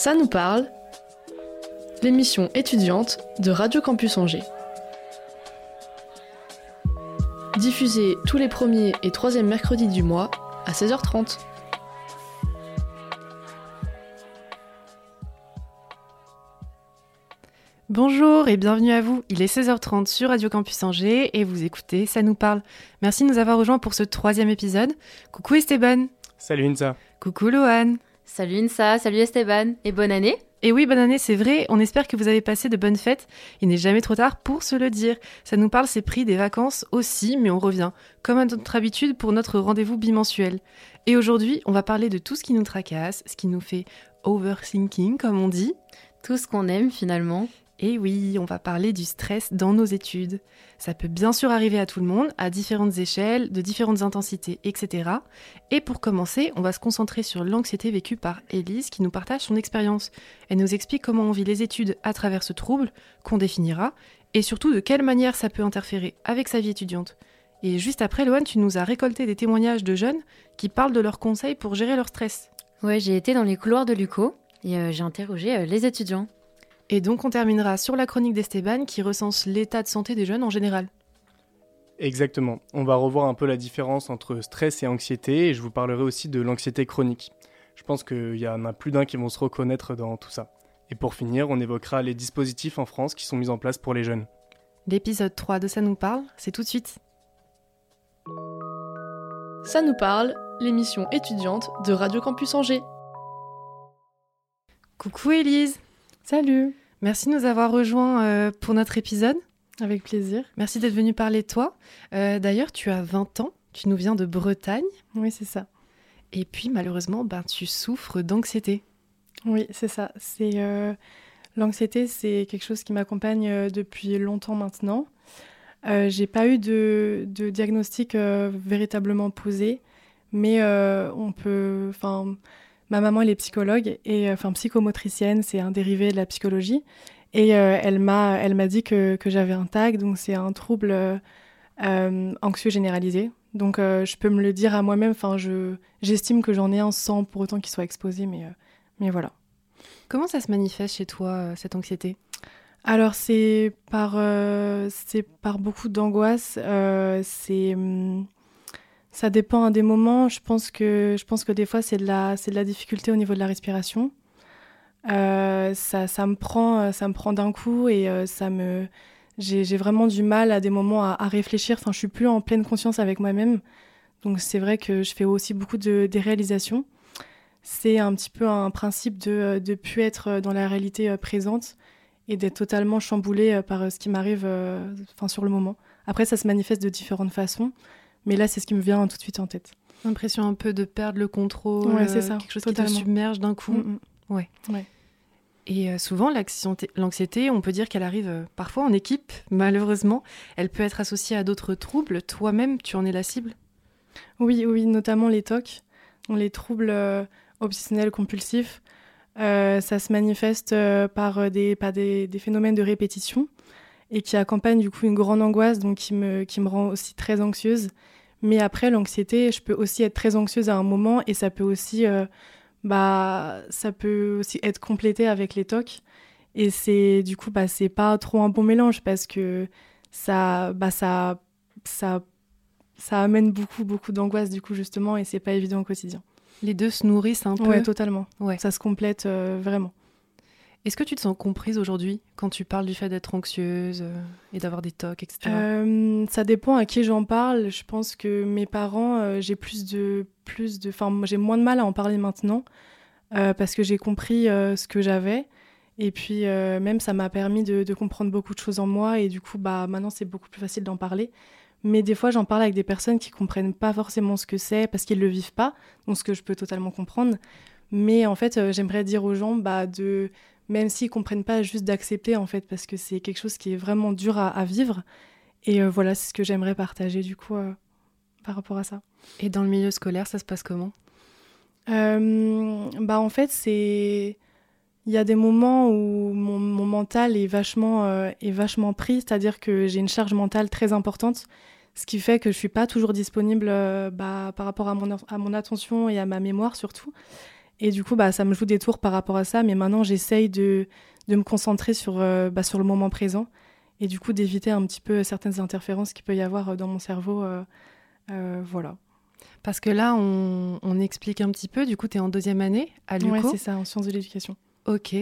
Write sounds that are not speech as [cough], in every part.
Ça nous parle, l'émission étudiante de Radio Campus Angers. Diffusée tous les premiers et troisièmes mercredis du mois à 16h30. Bonjour et bienvenue à vous. Il est 16h30 sur Radio Campus Angers et vous écoutez Ça nous parle. Merci de nous avoir rejoints pour ce troisième épisode. Coucou Esteban. Salut Insa. Coucou Lohan. Salut Insa, salut Esteban et bonne année. Et oui, bonne année, c'est vrai. On espère que vous avez passé de bonnes fêtes. Il n'est jamais trop tard pour se le dire. Ça nous parle, c'est pris des vacances aussi, mais on revient, comme à notre habitude, pour notre rendez-vous bimensuel. Et aujourd'hui, on va parler de tout ce qui nous tracasse, ce qui nous fait overthinking, comme on dit. Tout ce qu'on aime finalement. Et oui, on va parler du stress dans nos études. Ça peut bien sûr arriver à tout le monde, à différentes échelles, de différentes intensités, etc. Et pour commencer, on va se concentrer sur l'anxiété vécue par Elise qui nous partage son expérience. Elle nous explique comment on vit les études à travers ce trouble, qu'on définira, et surtout de quelle manière ça peut interférer avec sa vie étudiante. Et juste après, Loane, tu nous as récolté des témoignages de jeunes qui parlent de leurs conseils pour gérer leur stress. Ouais, j'ai été dans les couloirs de l'UCO et euh, j'ai interrogé euh, les étudiants. Et donc on terminera sur la chronique d'Esteban qui recense l'état de santé des jeunes en général. Exactement. On va revoir un peu la différence entre stress et anxiété et je vous parlerai aussi de l'anxiété chronique. Je pense qu'il y en a plus d'un qui vont se reconnaître dans tout ça. Et pour finir, on évoquera les dispositifs en France qui sont mis en place pour les jeunes. L'épisode 3 de Ça nous parle, c'est tout de suite. Ça nous parle, l'émission étudiante de Radio Campus Angers. Coucou Élise Salut Merci de nous avoir rejoints euh, pour notre épisode. Avec plaisir. Merci d'être venu parler toi. Euh, D'ailleurs, tu as 20 ans, tu nous viens de Bretagne. Oui, c'est ça. Et puis, malheureusement, ben, tu souffres d'anxiété. Oui, c'est ça. C'est euh, L'anxiété, c'est quelque chose qui m'accompagne depuis longtemps maintenant. J'ai pas eu de, de diagnostic véritablement posé, mais on peut. Enfin, ma maman, elle est psychologue et euh, enfin psychomotricienne, c'est un dérivé de la psychologie. Et euh, elle m'a, elle m'a dit que, que j'avais un TAG, donc c'est un trouble euh, anxieux généralisé. Donc euh, je peux me le dire à moi-même. Enfin, je, j'estime que j'en ai un sans pour autant qu'il soit exposé, mais, mais voilà. Comment ça se manifeste chez toi, cette anxiété? Alors c'est par, c'est par beaucoup d'angoisse. c'est, hum, ça dépend des moments. Je pense que, je pense que des fois c'est de la, de la difficulté au niveau de la respiration. Euh, ça, ça me prend, euh, ça me prend d'un coup et euh, ça me, j'ai, vraiment du mal à des moments à, réfléchir. Enfin, je suis plus en pleine conscience avec moi-même. Donc c'est vrai que je fais aussi beaucoup de déréalisation. C'est un petit peu un principe de de plus être dans la réalité présente et d'être totalement chamboulée euh, par ce qui m'arrive sur le moment. Après ça se manifeste de différentes façons, mais là c'est ce qui me vient tout de suite en tête. L'impression un peu de perdre le contrôle, Ouais, c'est euh, ça, quelque chose totalement. qui te submerge d'un coup. Mm, mm. Ouais. Ouais. Et euh, souvent, l'anxiété- on peut dire qu'elle arrive euh, parfois en équipe, [laughs] malheureusement. Elle peut être associée à d'autres troubles. Toi-même, tu en es la cible? Oui, oui, notamment les TOC, les troubles euh, obsessionnels compulsifs. Euh, ça se manifeste euh, par, des, par des, des phénomènes de répétition et qui accompagnent du coup une grande angoisse, donc qui me, qui me rend aussi très anxieuse. Mais après, l'anxiété, je peux aussi être très anxieuse à un moment et ça peut aussi, euh, bah, ça peut aussi être complété avec les TOC. Et c'est du coup, bah, c'est pas trop un bon mélange parce que ça, bah, ça, ça ça amène beaucoup, beaucoup d'angoisse, du coup, justement, et c'est pas évident au quotidien. Les deux se nourrissent un peu. Ouais, totalement. Ouais. Ça se complète euh, vraiment. Est-ce que tu te sens comprise aujourd'hui quand tu parles du fait d'être anxieuse euh, et d'avoir des tocs, etc. Euh, ça dépend à qui j'en parle. Je pense que mes parents, euh, j'ai plus de, plus de, enfin, j'ai moins de mal à en parler maintenant parce que j'ai compris ce que j'avais. Et puis même, ça m'a permis de, de comprendre beaucoup de choses en moi. Et du coup, bah, maintenant, c'est beaucoup plus facile d'en parler. Mais des fois, j'en parle avec des personnes qui comprennent pas forcément ce que c'est parce qu'ils le vivent pas, donc ce que je peux totalement comprendre. Mais en fait, j'aimerais dire aux gens, bah, de même s'ils comprennent pas, juste d'accepter en fait, parce que c'est quelque chose qui est vraiment dur à, à vivre. Et euh, voilà, c'est ce que j'aimerais partager du coup euh, par rapport à ça. Et dans le milieu scolaire, ça se passe comment? Euh, bah en fait, c'est il y a des moments où mon, mon mental est vachement est vachement pris, c'est-à-dire que j'ai une charge mentale très importante, ce qui fait que je suis pas toujours disponible bah, par rapport à mon à mon attention et à ma mémoire surtout. Et du coup, bah, ça me joue des tours par rapport à ça. Mais maintenant, j'essaye de, de me concentrer sur, bah, sur le moment présent et du coup d'éviter un petit peu certaines interférences qu'il peut y avoir dans mon cerveau. voilà. Parce que là, on, on, explique un petit peu. Du coup, tu es en deuxième année à l'UCO. Oui, c'est ça, en sciences de l'éducation. Ok.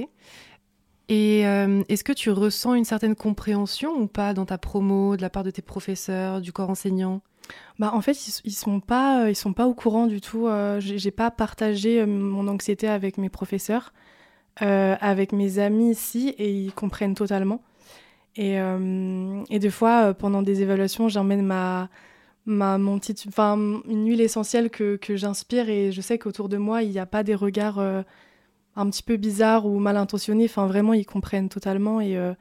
Et euh, est-ce que tu ressens une certaine compréhension ou pas dans ta promo, de la part de tes professeurs, du corps enseignant? Bah, en fait, ils, ils sont pas, euh, sont pas au courant du tout. Euh, j'ai pas partagé mon anxiété avec mes professeurs, avec mes amis ici, et ils comprennent totalement. Et, et des fois, pendant des évaluations, j'emmène ma, ma, une huile essentielle que, que j'inspire, et je sais qu'autour de moi, il n'y a pas des regards un petit peu bizarre ou mal intentionné. Enfin, vraiment, ils comprennent totalement. Et, euh,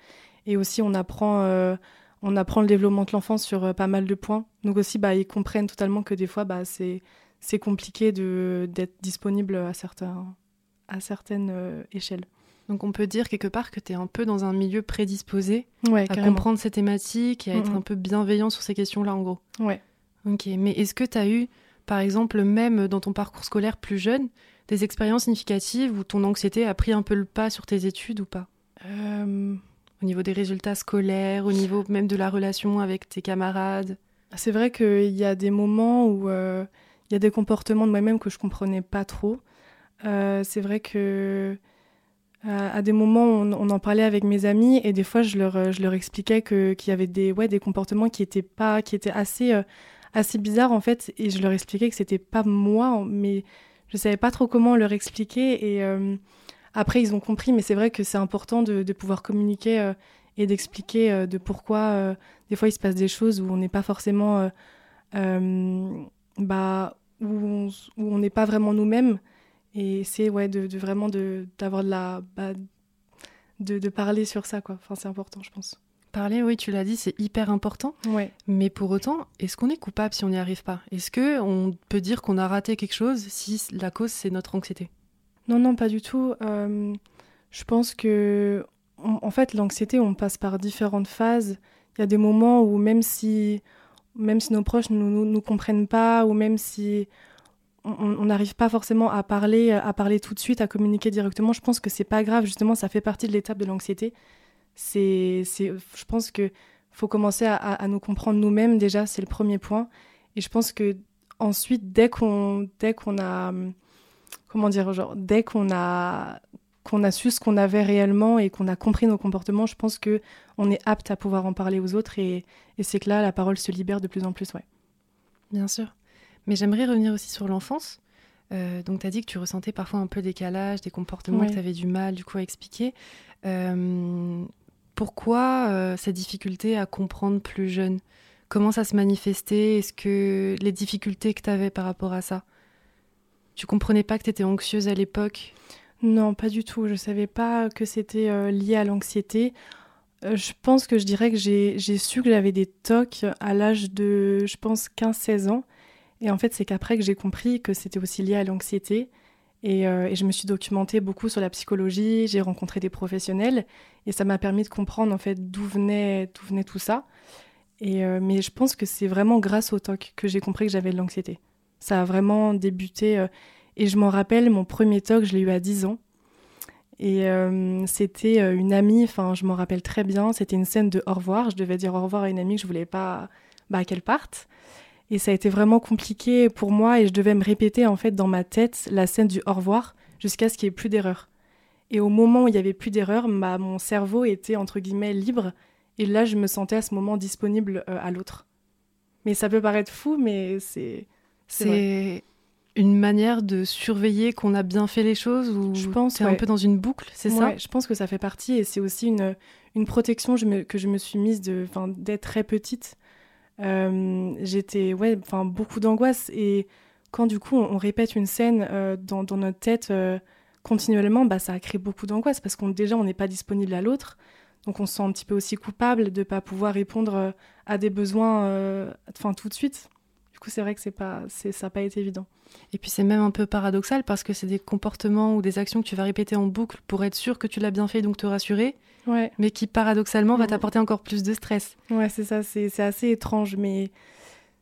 et aussi, on apprend, euh, on apprend le développement de l'enfant sur euh, pas mal de points. Donc aussi, bah, ils comprennent totalement que des fois, bah, c'est, c'est compliqué de, d'être disponible à, certains, à certaines échelles. Donc on peut dire quelque part que tu es un peu dans un milieu prédisposé à comprendre ces thématiques et à être un peu bienveillant sur ces questions-là, en gros. Ouais. Ok, mais est-ce que tu as eu, par exemple, même dans ton parcours scolaire plus jeune, des expériences significatives où ton anxiété a pris un peu le pas sur tes études ou pas? Euh, Au niveau des résultats scolaires, au niveau même de la relation avec tes camarades C'est vrai qu'il y a des moments où euh, il y a des comportements de moi-même que je comprenais pas trop. Euh, c'est vrai que à des moments, on, en parlait avec mes amis et des fois, je leur, je leur expliquais qu'il y avait des, ouais, des comportements qui étaient, pas, qui étaient assez, assez bizarres en fait. Et je leur expliquais que c'était pas moi, mais je savais pas trop comment leur expliquer et euh, après ils ont compris mais c'est vrai que c'est important de, pouvoir communiquer euh, et d'expliquer euh, de pourquoi des fois il se passe des choses où on n'est pas forcément bah où on n'est pas vraiment nous-mêmes. Et c'est ouais de, vraiment de d'avoir de la bah, de, de, parler sur ça quoi. Enfin c'est important je pense. Parler, oui, tu l'as dit, c'est hyper important. Ouais. Mais pour autant, est-ce qu'on est coupable si on n'y arrive pas? Est-ce que on peut dire qu'on a raté quelque chose si la cause c'est notre anxiété? Non, non, pas du tout. Euh, je pense que, en fait, l'anxiété, on passe par différentes phases. Il y a des moments où même si, même si nos proches ne nous, nous, comprennent pas, ou même si on n'arrive pas forcément à parler, à parler tout de suite, à communiquer directement, je pense que c'est pas grave. Justement, ça fait partie de l'étape de l'anxiété c'est, je pense que faut commencer à, nous comprendre nous-mêmes déjà, c'est le premier point. Et je pense que ensuite, dès qu'on, dès qu'on a, comment dire, genre, dès qu'on a, qu'on a su ce qu'on avait réellement et qu'on a compris nos comportements, je pense que on est apte à pouvoir en parler aux autres et, et c'est que là, la parole se libère de plus en plus, ouais. Bien sûr. Mais j'aimerais revenir aussi sur l'enfance. Euh, donc, tu as dit que tu ressentais parfois un peu décalage, des comportements que tu avais du mal du coup à expliquer. Euh, pourquoi euh, cette difficulté à comprendre plus jeune? Comment ça se manifestait? Est-ce que les difficultés que tu avais par rapport à ça? Tu comprenais pas que tu étais anxieuse à l'époque? Non, pas du tout. Je savais pas que c'était euh, lié à l'anxiété. Euh, je pense que je dirais que j'ai su que j'avais des tocs à l'âge de, je pense, 15-16 ans. Et en fait, c'est qu'après que j'ai compris que c'était aussi lié à l'anxiété. Euh, et, je me suis documentée beaucoup sur la psychologie, j'ai rencontré des professionnels et ça m'a permis de comprendre en fait d'où venait, tout ça. Et, mais je pense que c'est vraiment grâce au TOC que j'ai compris que j'avais de l'anxiété. Ça a vraiment débuté euh, et je m'en rappelle, mon premier TOC, je l'ai eu à 10 ans. Et c'était une amie, enfin je m'en rappelle très bien, c'était une scène de au revoir, je devais dire au revoir à une amie que je voulais pas bah, qu'elle parte. Et ça a été vraiment compliqué pour moi et je devais me répéter en fait dans ma tête la scène du au revoir jusqu'à ce qu'il n'y ait plus d'erreur. Et au moment où il n'y avait plus d'erreur, bah, mon cerveau était entre guillemets libre et là je me sentais à ce moment disponible euh, à l'autre. Mais ça peut paraître fou, mais c'est. C'est une manière de surveiller qu'on a bien fait les choses ou je pense c'est un peu dans une boucle, c'est ça? Je pense que ça fait partie et c'est aussi une, une protection que je me suis mise d'être très petite euh, j'étais, ouais, enfin, beaucoup d'angoisse. Et quand du coup, on, répète une scène euh, dans, dans, notre tête euh, continuellement, bah, ça crée beaucoup d'angoisse parce qu'on déjà, on n'est pas disponible à l'autre. Donc, on se sent un petit peu aussi coupable de ne pas pouvoir répondre à des besoins enfin, tout de suite. Du coup, c'est vrai que c'est pas, c'est, ça n'a pas été évident. Et puis, c'est même un peu paradoxal parce que c'est des comportements ou des actions que tu vas répéter en boucle pour être sûr que tu l'as bien fait, donc te rassurer mais qui paradoxalement va t'apporter encore plus de stress. Ouais, c'est ça, c'est assez étrange, mais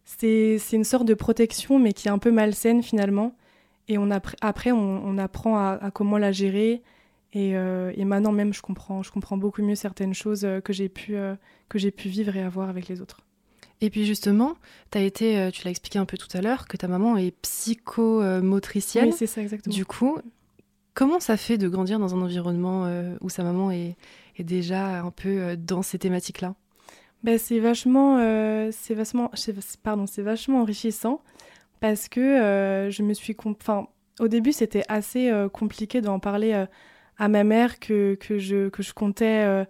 c'est une sorte de protection, mais qui est un peu malsaine finalement. Et on après, on, apprend à, comment la gérer. Et, et, maintenant même, je comprends, je comprends beaucoup mieux certaines choses que j'ai pu, que j'ai pu vivre et avoir avec les autres. Et puis justement, as été, tu l'as expliqué un peu tout à l'heure, que ta maman est psychomotricienne. Oui, c'est ça exactement. Du coup, comment ça fait de grandir dans un environnement où sa maman est, est déjà un peu dans ces thématiques-là? Ben, c'est vachement, euh, c'est vachement, pardon, c'est vachement enrichissant parce que euh, je me suis, enfin, au début c'était assez euh, compliqué d'en parler à ma mère que, que je que je comptais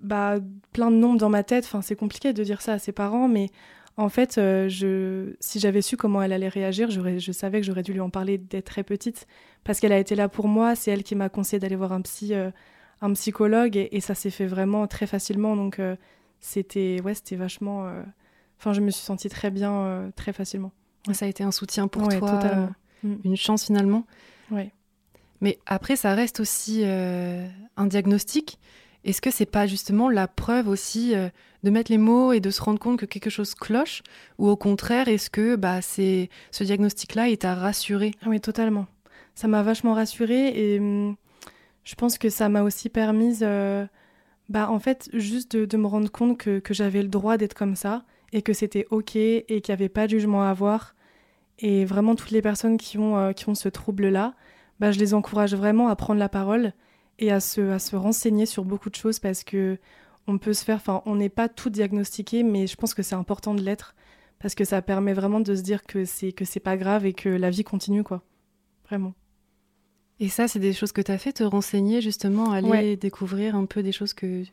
bah, plein de nombres dans ma tête. Enfin, c'est compliqué de dire ça à ses parents, mais en fait, je, si j'avais su comment elle allait réagir, je savais que j'aurais dû lui en parler dès très petite parce qu'elle a été là pour moi. C'est elle qui m'a conseillé d'aller voir un psy un psychologue et, ça s'est fait vraiment très facilement. Donc euh, c'était ouais, c'était vachement. Euh, enfin, je me suis sentie très bien euh, très facilement. Ça a été un soutien pour toi, mm. une chance finalement. Ouais. Mais après, ça reste aussi un diagnostic. Est-ce que c'est pas justement la preuve aussi de mettre les mots et de se rendre compte que quelque chose cloche? Ou au contraire, est-ce que bah, c'est ce diagnostic-là est à rassurer? Ah Oui, totalement. Ça m'a vachement rassurée et hum, je pense que ça m'a aussi permis, euh, bah, en fait, juste de, me rendre compte que, j'avais le droit d'être comme ça et que c'était OK et qu'il n'y avait pas de jugement à avoir. Et vraiment, toutes les personnes qui ont, euh, qui ont ce trouble-là, bah, je les encourage vraiment à prendre la parole et à se, à se renseigner sur beaucoup de choses parce que on peut se faire, enfin, on n'est pas tout diagnostiqué, mais je pense que c'est important de l'être parce que ça permet vraiment de se dire que c'est que c'est pas grave et que la vie continue, quoi. Vraiment. Et ça, c'est des choses que tu as fait, te renseigner justement, aller découvrir un peu des choses que.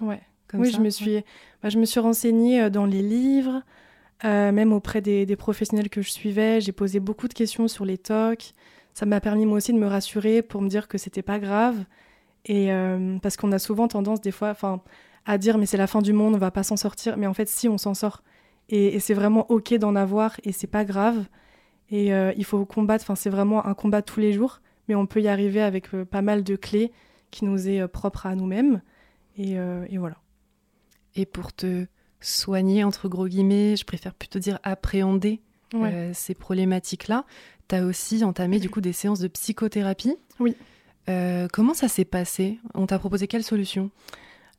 Ouais. oui, je me suis, bah, je me suis renseignée euh, dans les livres, euh, même auprès des, professionnels que je suivais. J'ai posé beaucoup de questions sur les TOC. Ça m'a permis moi aussi de me rassurer pour me dire que c'était pas grave. Et euh, parce qu'on a souvent tendance des fois, à dire mais c'est la fin du monde, on va pas s'en sortir. Mais en fait, si on s'en sort, et, et c'est vraiment ok d'en avoir, et c'est pas grave. Et il faut combattre. Enfin, c'est vraiment un combat tous les jours mais on peut y arriver avec euh, pas mal de clés qui nous est euh, propre à nous-mêmes. Euh, et, voilà. Et pour te soigner, entre gros guillemets, je préfère plutôt dire appréhender ces problématiques-là, tu as aussi entamé du coup des séances de psychothérapie. Oui. Comment ça s'est passé? On t'a proposé quelle solution?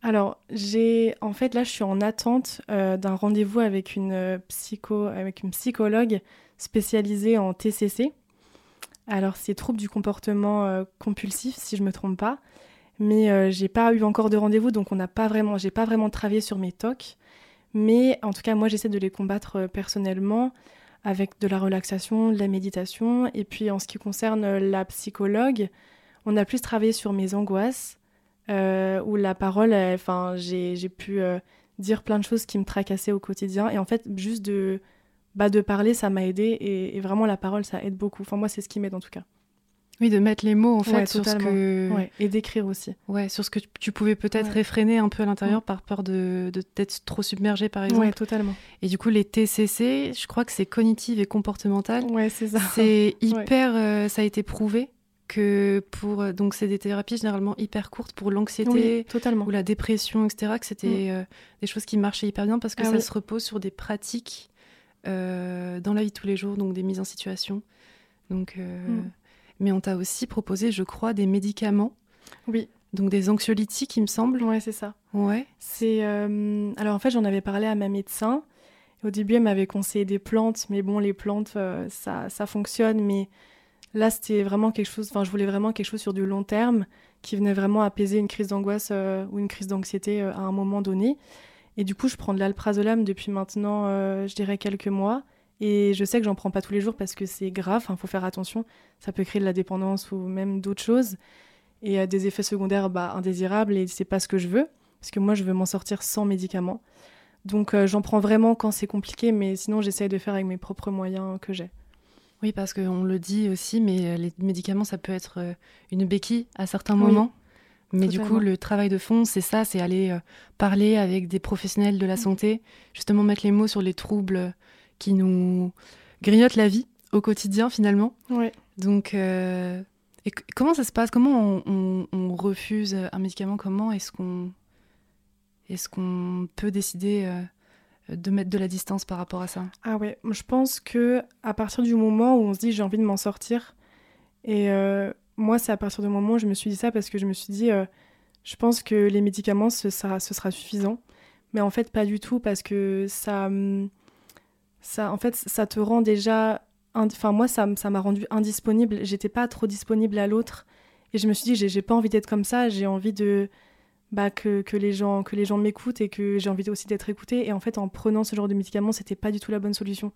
Alors, j'ai en fait là, je suis en attente d'un rendez-vous avec une psycho, avec une psychologue spécialisée en TCC, alors, c'est trouble du comportement euh, compulsif, si je me trompe pas. Mais euh, j'ai pas eu encore de rendez-vous, donc on n'a pas vraiment, j'ai pas vraiment travaillé sur mes TOC. Mais en tout cas, moi, j'essaie de les combattre euh, personnellement avec de la relaxation, de la méditation. Et puis, en ce qui concerne la psychologue, on a plus travaillé sur mes angoisses, où la parole, enfin, j'ai pu dire plein de choses qui me tracassaient au quotidien. Et en fait, juste de bah, de parler, ça m'a aidé et, vraiment la parole, ça aide beaucoup. Enfin, moi, c'est ce qui m'aide en tout cas. Oui, de mettre les mots en fait sur ce que. et d'écrire aussi. Ouais, sur ce que tu pouvais peut-être réfréner un peu à l'intérieur par peur de d'être trop submergé par exemple. Ouais, totalement. Et du coup, les TCC, je crois que c'est cognitive et comportemental. Ouais, c'est ça. C'est [laughs] hyper. Euh, ça a été prouvé que pour euh, donc c'est des thérapies généralement hyper courtes pour l'anxiété ou la dépression etc que c'était mm. euh, des choses qui marchaient hyper bien parce que ah ça se repose sur des pratiques euh, dans la vie de tous les jours, donc des mises en situation. Donc, euh, mm. Mais on t'a aussi proposé, je crois, des médicaments. Oui. Donc des anxiolytiques, il me semble. Ouais, c'est ça. Ouais. C'est alors en fait, j'en avais parlé à ma médecin. Au début, elle m'avait conseillé des plantes, mais bon, les plantes, ça, ça fonctionne. Mais là, c'était vraiment quelque chose. Enfin, je voulais vraiment quelque chose sur du long terme qui venait vraiment apaiser une crise d'angoisse ou une crise d'anxiété à un moment donné. Et du coup, je prends de l'alprazolam depuis maintenant, euh, je dirais, quelques mois. Et je sais que j'en prends pas tous les jours parce que c'est grave, il faut faire attention. Ça peut créer de la dépendance ou même d'autres choses. Et euh, des effets secondaires bah, indésirables, et c'est pas ce que je veux. Parce que moi, je veux m'en sortir sans médicaments. Donc euh, j'en prends vraiment quand c'est compliqué, mais sinon, j'essaye de faire avec mes propres moyens que j'ai. Oui, parce qu'on le dit aussi, mais les médicaments, ça peut être une béquille à certains moments. Mais du coup, le travail de fond, c'est ça, c'est aller euh, parler avec des professionnels de la mm. santé, justement mettre les mots sur les troubles qui nous grignotent la vie au quotidien finalement. Donc, euh, et comment ça se passe? Comment on, refuse un médicament? Comment est-ce qu'on est-ce qu'on peut décider de mettre de la distance par rapport à ça? Ah ouais, je pense que à partir du moment où on se dit j'ai envie de m'en sortir, et euh, moi c'est à partir du moment où je me suis dit ça parce que je me suis dit, euh, je pense que les médicaments ce sera, ce sera suffisant, mais en fait pas du tout parce que ça, hum, ça en fait ça te rend déjà, enfin moi ça m'a rendu indisponible, j'étais pas trop disponible à l'autre, et je me suis dit j'ai pas envie d'être comme ça, j'ai envie de bah, que, que, les gens, que les gens m'écoutent et que j'ai envie aussi d'être écoutée. Et en fait, en prenant ce genre de médicaments, c'était pas du tout la bonne solution.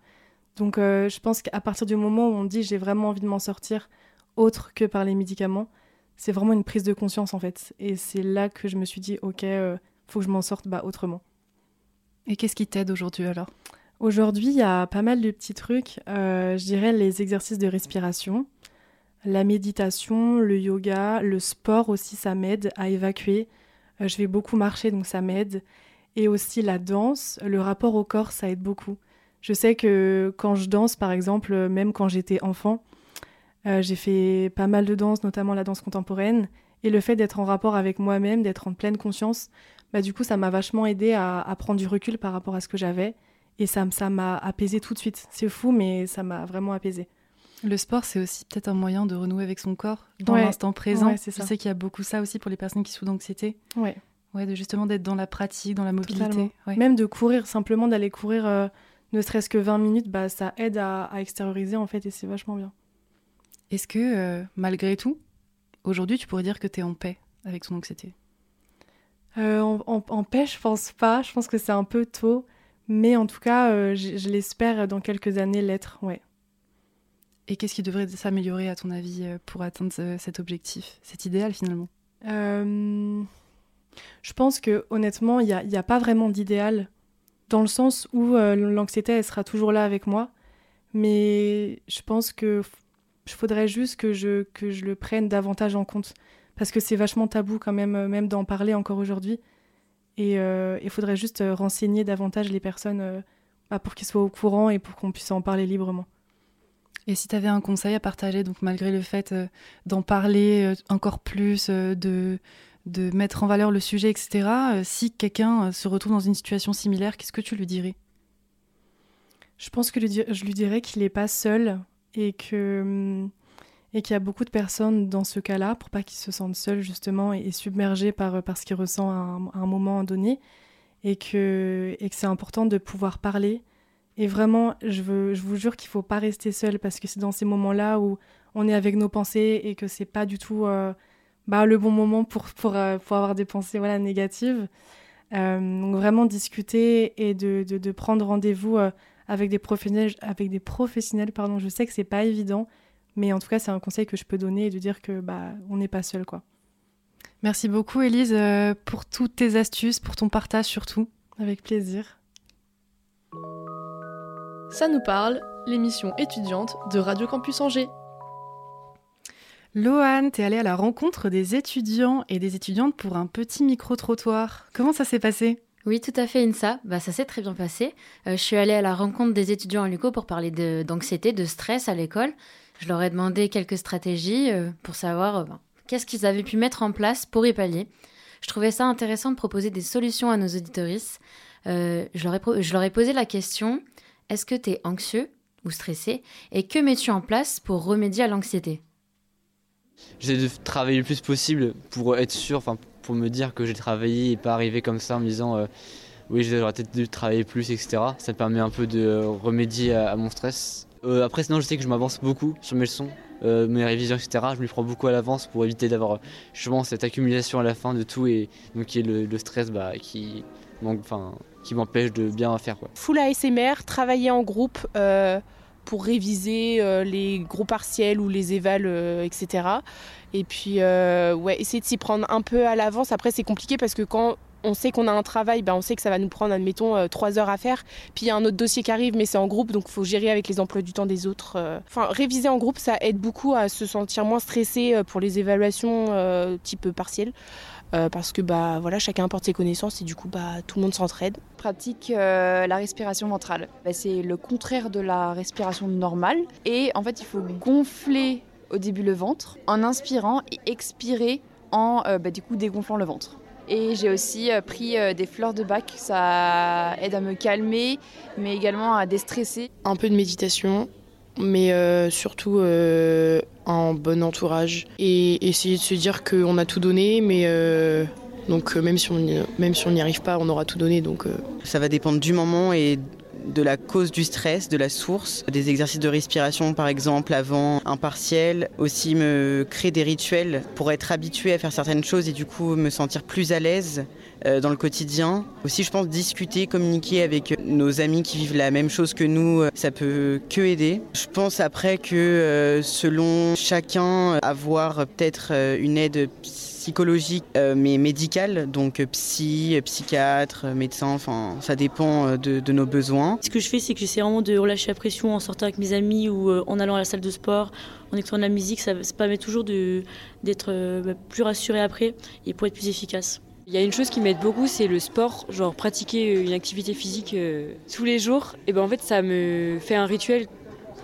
Donc, euh, je pense qu'à partir du moment où on dit j'ai vraiment envie de m'en sortir, autre que par les médicaments, c'est vraiment une prise de conscience en fait. Et c'est là que je me suis dit ok, euh, faut que je m'en sorte bah, autrement. Et qu'est-ce qui t'aide aujourd'hui alors? Aujourd'hui, il y a pas mal de petits trucs. Euh, je dirais les exercices de respiration, la méditation, le yoga, le sport aussi, ça m'aide à évacuer. Euh, je vais beaucoup marcher, donc ça m'aide. Et aussi la danse, le rapport au corps, ça aide beaucoup. Je sais que quand je danse, par exemple, même quand j'étais enfant, euh, j'ai fait pas mal de danse, notamment la danse contemporaine. Et le fait d'être en rapport avec moi-même, d'être en pleine conscience, bah, du coup, ça m'a vachement aidé à, à, prendre du recul par rapport à ce que j'avais. Et ça m'a apaisé tout de suite. C'est fou, mais ça m'a vraiment apaisé. Le sport, c'est aussi peut-être un moyen de renouer avec son corps dans ouais. l'instant présent. Ouais, Je sais qu'il y a beaucoup ça aussi pour les personnes qui souffrent d'anxiété. Ouais. Ouais, de justement d'être dans la pratique, dans la mobilité. Ouais. Même de courir, simplement d'aller courir euh, ne serait-ce que 20 minutes, bah, ça aide à, à, extérioriser en fait et c'est vachement bien. Est-ce que euh, malgré tout, aujourd'hui, tu pourrais dire que tu es en paix avec ton anxiété? Euh, en, en, en, paix, je pense pas. Je pense que c'est un peu tôt. Mais en tout cas, je, je l'espère dans quelques années l'être, ouais. Et qu'est-ce qui devrait s'améliorer, à ton avis, pour atteindre cet objectif, cet idéal finalement? Euh, Je pense que honnêtement, il n'y a, pas vraiment d'idéal, dans le sens où euh, l'anxiété, elle sera toujours là avec moi. Mais je pense que je faudrait juste que je, que je le prenne davantage en compte. Parce que c'est vachement tabou quand même, même d'en parler encore aujourd'hui. Et il euh, faudrait juste renseigner davantage les personnes bah, pour qu'ils soient au courant et pour qu'on puisse en parler librement. Et si tu avais un conseil à partager, donc malgré le fait euh, d'en parler euh, encore plus, euh, de, de mettre en valeur le sujet, etc., si quelqu'un se retrouve dans une situation similaire, qu'est-ce que tu lui dirais? Je pense que je lui dirais qu'il n'est pas seul et que et qu'il y a beaucoup de personnes dans ce cas-là, pour pas qu'il se sente seul justement et, et submergé par, par ce qu'il ressent à un, à un, moment donné, et que, et que c'est important de pouvoir parler et vraiment, je, veux, je vous jure qu'il ne faut pas rester seul parce que c'est dans ces moments-là où on est avec nos pensées et que c'est pas du tout euh, bah, le bon moment pour, pour, euh, pour avoir des pensées voilà, négatives. Euh, donc vraiment discuter et de, de, de prendre rendez-vous avec des professionnels. Avec des professionnels pardon. Je sais que c'est pas évident, mais en tout cas c'est un conseil que je peux donner et de dire que bah, on n'est pas seul. quoi. Merci beaucoup Elise pour toutes tes astuces, pour ton partage surtout. Avec plaisir. Ça nous parle, l'émission étudiante de Radio Campus Angers. Loane, t'es allée à la rencontre des étudiants et des étudiantes pour un petit micro-trottoir. Comment ça s'est passé? Oui, tout à fait, Insa. Bah, ça s'est très bien passé. Euh, je suis allée à la rencontre des étudiants à l'UCO pour parler d'anxiété, de, de, stress à l'école. Je leur ai demandé quelques stratégies euh, pour savoir euh, qu'est-ce qu'ils avaient pu mettre en place pour y pallier. Je trouvais ça intéressant de proposer des solutions à nos auditoristes. je, leur ai, je leur ai posé la question est-ce que tu es anxieux ou stressé Et que mets-tu en place pour remédier à l'anxiété? J'essaie de travailler le plus possible pour être sûr, pour me dire que j'ai travaillé et pas arriver comme ça en me disant euh, oui, j'aurais peut-être dû travailler plus, etc. Ça me permet un peu de remédier à, mon stress. Euh, après, sinon, je sais que je m'avance beaucoup sur mes leçons, euh, mes révisions, etc. Je m'y prends beaucoup à l'avance pour éviter d'avoir justement cette accumulation à la fin de tout et donc le stress bah, qui manque, enfin qui m'empêche de bien faire. Quoi. Full ASMR, travailler en groupe euh, pour réviser euh, les gros partiels ou les évals, euh, etc. Et puis, ouais, essayer de s'y prendre un peu à l'avance. Après, c'est compliqué parce que quand on sait qu'on a un travail, ben on sait que ça va nous prendre, admettons, trois heures à faire. Puis il y a un autre dossier qui arrive, mais c'est en groupe, donc il faut gérer avec les emplois du temps des autres. Enfin, réviser en groupe, ça aide beaucoup à se sentir moins stressé pour les évaluations type partiel. Euh, parce que bah voilà chacun apporte ses connaissances et du coup bah tout le monde s'entraide. Pratique euh, la respiration ventrale. Bah, c'est le contraire de la respiration normale et en fait il faut gonfler au début le ventre en inspirant et expirer en euh, bah, du coup dégonflant le ventre. Et j'ai aussi euh, pris euh, des fleurs de bac, ça aide à me calmer, mais également à déstresser. Un peu de méditation, mais euh, surtout euh, un bon entourage. Et essayer de se dire qu'on a tout donné, mais euh, donc même si on n'y- même si on n'y arrive pas, on aura tout donné. Donc euh, Ça va dépendre du moment et de la cause du stress, de la source, des exercices de respiration par exemple avant un partiel, aussi me créer des rituels pour être habitué à faire certaines choses et du coup me sentir plus à l'aise euh, dans le quotidien. Aussi je pense discuter, communiquer avec nos amis qui vivent la même chose que nous, euh, ça peut que aider. Je pense après que euh, selon chacun avoir peut-être une aide psychologique euh, mais médicale, donc euh, psy, euh, psychiatre, médecin, enfin ça dépend de, de nos besoins. Ce que je fais, c'est que j'essaie vraiment de relâcher la pression en sortant avec mes amis ou euh, en allant à la salle de sport, en écoutant de la musique. Ça, ça permet toujours d'être euh, bah, plus rassuré après et pour être plus efficace. Il y a une chose qui m'aide beaucoup, c'est le sport, genre pratiquer une activité physique euh, tous les jours. Et ben en fait, ça me fait un rituel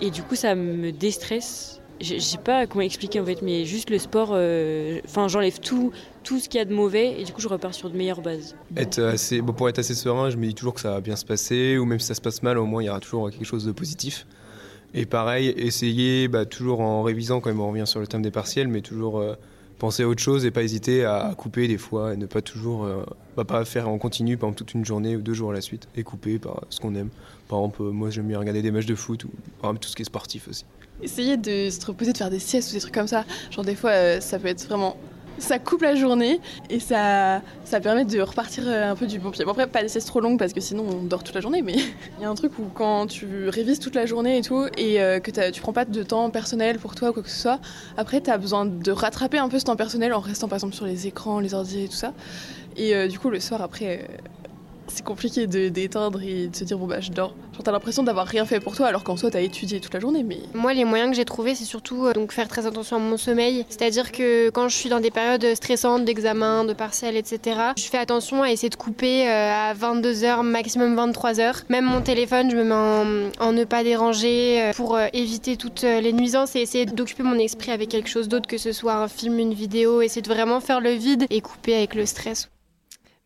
et du coup, ça me déstresse. Je je sais pas comment expliquer en fait, mais juste le sport, euh, j'enlève tout, tout ce qu'il y a de mauvais et du coup, je repars sur de meilleures bases. Pour être assez serein, je me dis toujours que ça va bien se passer, ou même si ça se passe mal, au moins il y aura toujours quelque chose de positif. Et pareil, essayer, bah, toujours en révisant quand même, on revient sur le thème des partiels, mais toujours euh, penser à autre chose et pas hésiter à couper des fois, et ne pas toujours, euh, bah, pas faire en continu pendant toute une journée ou deux jours à la suite, et couper par ce qu'on aime. Par exemple, moi j'aime bien regarder des matchs de foot, ou tout ce qui est sportif aussi. Essayer de se reposer, de faire des siestes ou des trucs comme ça. Genre des fois, euh, ça peut être vraiment... Ça coupe la journée et ça, permet de repartir euh, un peu du bon pied. Bon après, pas des siestes trop longues parce que sinon on dort toute la journée, mais [laughs] il y a un truc où quand tu révises toute la journée et tout et euh, que tu prends pas de temps personnel pour toi ou quoi que ce soit, après t'as besoin de rattraper un peu ce temps personnel en restant par exemple sur les écrans, les ordi et tout ça. Et du coup, le soir après... c'est compliqué de d'éteindre et de se dire bon bah je dors. Genre t'as l'impression d'avoir rien fait pour toi alors qu'en soi t'as étudié toute la journée mais Moi, les moyens que j'ai trouvés, c'est surtout euh, donc faire très attention à mon sommeil. C'est-à-dire que quand je suis dans des périodes stressantes d'examen, de partiels, etc., je fais attention à essayer de couper euh, à 22h, maximum 23h. Même mon téléphone, je me mets en, ne pas déranger euh, pour éviter toutes les nuisances et essayer d'occuper mon esprit avec quelque chose d'autre, que ce soit un film, une vidéo, essayer de vraiment faire le vide et couper avec le stress.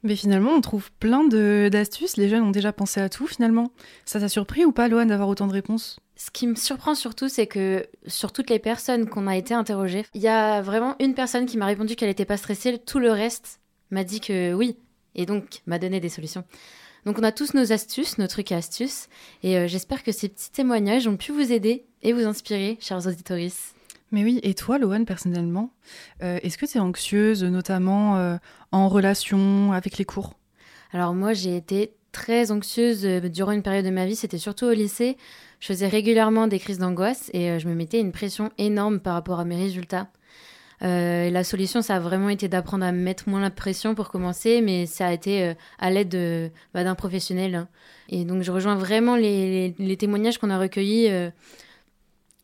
Mais finalement, on trouve plein d'astuces. Les jeunes ont déjà pensé à tout finalement. Ça t'a surpris ou pas, Loane, d'avoir autant de réponses? Ce qui me surprend surtout, c'est que sur toutes les personnes qu'on a été interrogées, il y a vraiment une personne qui m'a répondu qu'elle n'était pas stressée. Tout le reste m'a dit que oui, et donc m'a donné des solutions. Donc on a tous nos astuces, nos trucs et astuces, et euh, j'espère que ces petits témoignages ont pu vous aider et vous inspirer, chers auditories. Mais oui, et toi, Loane, personnellement, euh, est-ce que tu es anxieuse, notamment euh, en relation avec les cours? Alors moi, j'ai été très anxieuse euh, durant une période de ma vie, c'était surtout au lycée. Je faisais régulièrement des crises d'angoisse et je me mettais une pression énorme par rapport à mes résultats. La solution, ça a vraiment été d'apprendre à me mettre moins la pression pour commencer, mais ça a été à l'aide de- bah, d'un professionnel. hein. Et donc, je rejoins vraiment les, témoignages qu'on a recueillis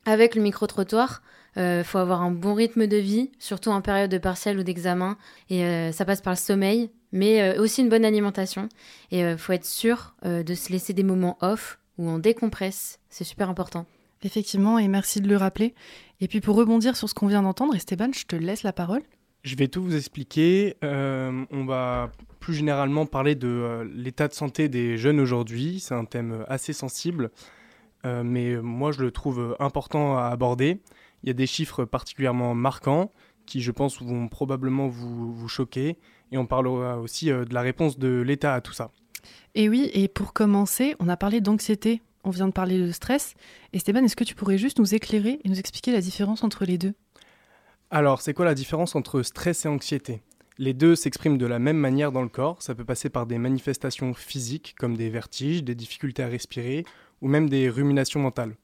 avec le micro-trottoir. Il faut avoir un bon rythme de vie, surtout en période de partiel ou d'examen. Et euh, ça passe par le sommeil, mais euh, aussi une bonne alimentation. Et il faut être sûr euh, de se laisser des moments off où on décompresse. C'est super important. Effectivement, et merci de le rappeler. Et puis pour rebondir sur ce qu'on vient d'entendre, Esteban, je te laisse la parole. Je vais tout vous expliquer. Euh, on va plus généralement parler de euh, l'état de santé des jeunes aujourd'hui. C'est un thème assez sensible, euh, mais moi je le trouve important à aborder. Il y a des chiffres particulièrement marquants qui, je pense, vont probablement vous, vous choquer. Et on parlera aussi euh, de la réponse de l'État à tout ça. Et oui, et pour commencer, on a parlé d'anxiété, on vient de parler de stress. Esteban, est-ce que tu pourrais juste nous éclairer et nous expliquer la différence entre les deux? Alors, c'est quoi la différence entre stress et anxiété? Les deux s'expriment de la même manière dans le corps. Ça peut passer par des manifestations physiques comme des vertiges, des difficultés à respirer ou même des ruminations mentales.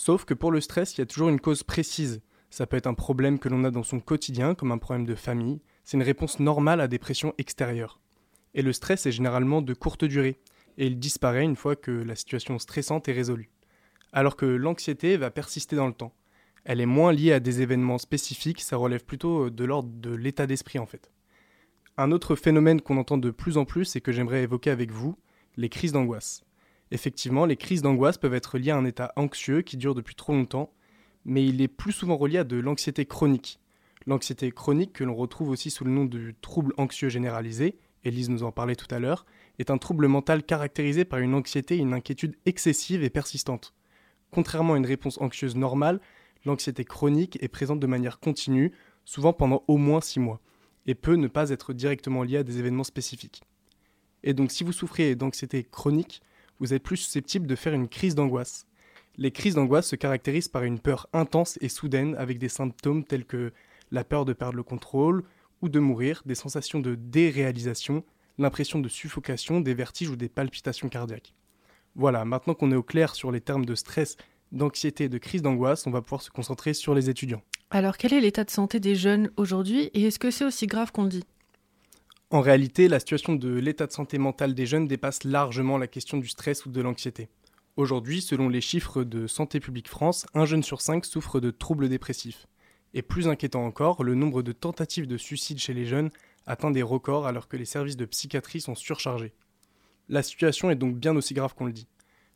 Sauf que pour le stress, il y a toujours une cause précise. Ça peut être un problème que l'on a dans son quotidien, comme un problème de famille. C'est une réponse normale à des pressions extérieures. Et le stress est généralement de courte durée, et il disparaît une fois que la situation stressante est résolue. Alors que l'anxiété va persister dans le temps. Elle est moins liée à des événements spécifiques, ça relève plutôt de l'ordre de l'état d'esprit en fait. Un autre phénomène qu'on entend de plus en plus et que j'aimerais évoquer avec vous, les crises d'angoisse. Effectivement, les crises d'angoisse peuvent être liées à un état anxieux qui dure depuis trop longtemps, mais il est plus souvent relié à de l'anxiété chronique. L'anxiété chronique, que l'on retrouve aussi sous le nom de trouble anxieux généralisé, Elise nous en parlait tout à l'heure, est un trouble mental caractérisé par une anxiété et une inquiétude excessive et persistante. Contrairement à une réponse anxieuse normale, l'anxiété chronique est présente de manière continue, souvent pendant au moins 6 mois, et peut ne pas être directement liée à des événements spécifiques. Et donc si vous souffrez d'anxiété chronique, vous êtes plus susceptible de faire une crise d'angoisse. Les crises d'angoisse se caractérisent par une peur intense et soudaine avec des symptômes tels que la peur de perdre le contrôle ou de mourir, des sensations de déréalisation, l'impression de suffocation, des vertiges ou des palpitations cardiaques. Voilà, maintenant qu'on est au clair sur les termes de stress, d'anxiété et de crise d'angoisse, on va pouvoir se concentrer sur les étudiants. Alors quel est l'état de santé des jeunes aujourd'hui et est-ce que c'est aussi grave qu'on le dit? En réalité, la situation de l'état de santé mentale des jeunes dépasse largement la question du stress ou de l'anxiété. Aujourd'hui, selon les chiffres de Santé publique France, un jeune sur cinq souffre de troubles dépressifs. Et plus inquiétant encore, le nombre de tentatives de suicide chez les jeunes atteint des records alors que les services de psychiatrie sont surchargés. La situation est donc bien aussi grave qu'on le dit.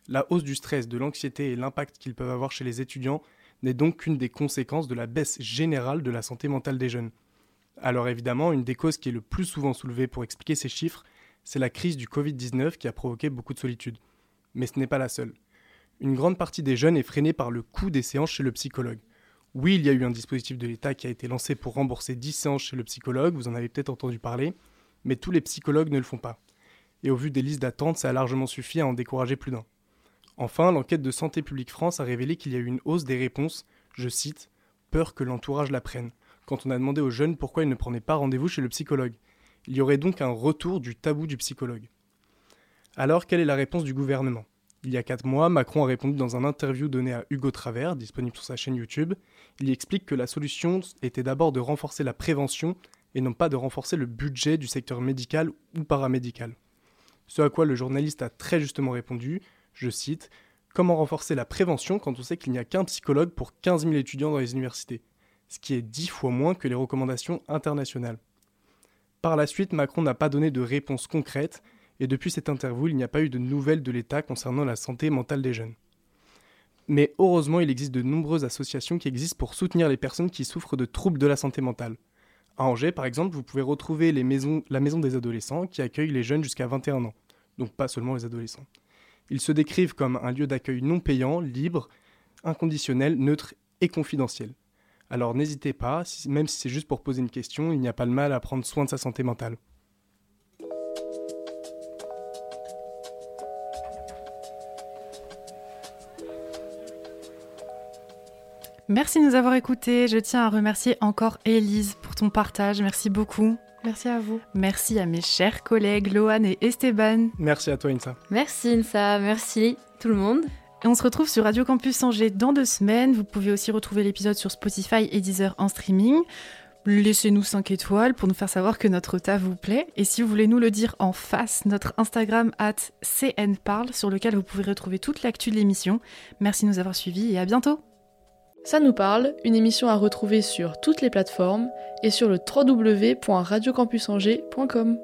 La hausse du stress, de l'anxiété et l'impact qu'ils peuvent avoir chez les étudiants n'est donc qu'une des conséquences de la baisse générale de la santé mentale des jeunes. Alors évidemment, une des causes qui est le plus souvent soulevée pour expliquer ces chiffres, c'est la crise du Covid-19 qui a provoqué beaucoup de solitude. Mais ce n'est pas la seule. Une grande partie des jeunes est freinée par le coût des séances chez le psychologue. Oui, il y a eu un dispositif de l'État qui a été lancé pour rembourser 10 séances chez le psychologue, vous en avez peut-être entendu parler, mais tous les psychologues ne le font pas. Et au vu des listes d'attente, ça a largement suffi à en décourager plus d'un. Enfin, l'enquête de Santé publique France a révélé qu'il y a eu une hausse des réponses, je cite, peur que l'entourage la prenne, quand on a demandé aux jeunes pourquoi ils ne prenaient pas rendez-vous chez le psychologue. Il y aurait donc un retour du tabou du psychologue. Alors, quelle est la réponse du gouvernement? Il y a 4 mois, Macron a répondu dans un interview donné à Hugo Travers, disponible sur sa chaîne YouTube. Il y explique que la solution était d'abord de renforcer la prévention et non pas de renforcer le budget du secteur médical ou paramédical. Ce à quoi le journaliste a très justement répondu, je cite, Comment renforcer la prévention quand on sait qu'il n'y a qu'un psychologue pour 15 000 étudiants dans les universités? Ce qui est 10 fois moins que les recommandations internationales. Par la suite, Macron n'a pas donné de réponse concrète, et depuis cette interview, il n'y a pas eu de nouvelles de l'État concernant la santé mentale des jeunes. Mais heureusement, il existe de nombreuses associations qui existent pour soutenir les personnes qui souffrent de troubles de la santé mentale. À Angers, par exemple, vous pouvez retrouver la maison des adolescents qui accueille les jeunes jusqu'à 21 ans, donc pas seulement les adolescents. Ils se décrivent comme un lieu d'accueil non payant, libre, inconditionnel, neutre et confidentiel. Alors n'hésitez pas, même si c'est juste pour poser une question, il n'y a pas de mal à prendre soin de sa santé mentale. Merci de nous avoir écoutés. Je tiens à remercier encore Élise pour ton partage. Merci beaucoup. Merci à vous. Merci à mes chers collègues Loane et Esteban. Merci à toi Insa. Merci Insa, merci tout le monde. Et on se retrouve sur Radio Campus Angers dans deux semaines. Vous pouvez aussi retrouver l'épisode sur Spotify et Deezer en streaming. Laissez-nous 5 étoiles pour nous faire savoir que notre tas vous plaît. Et si vous voulez nous le dire en face, notre Instagram at cnparle sur lequel vous pouvez retrouver toute l'actu de l'émission. Merci de nous avoir suivis et à bientôt. Ça nous parle, une émission à retrouver sur toutes les plateformes et sur le www.radiocampusangers.com.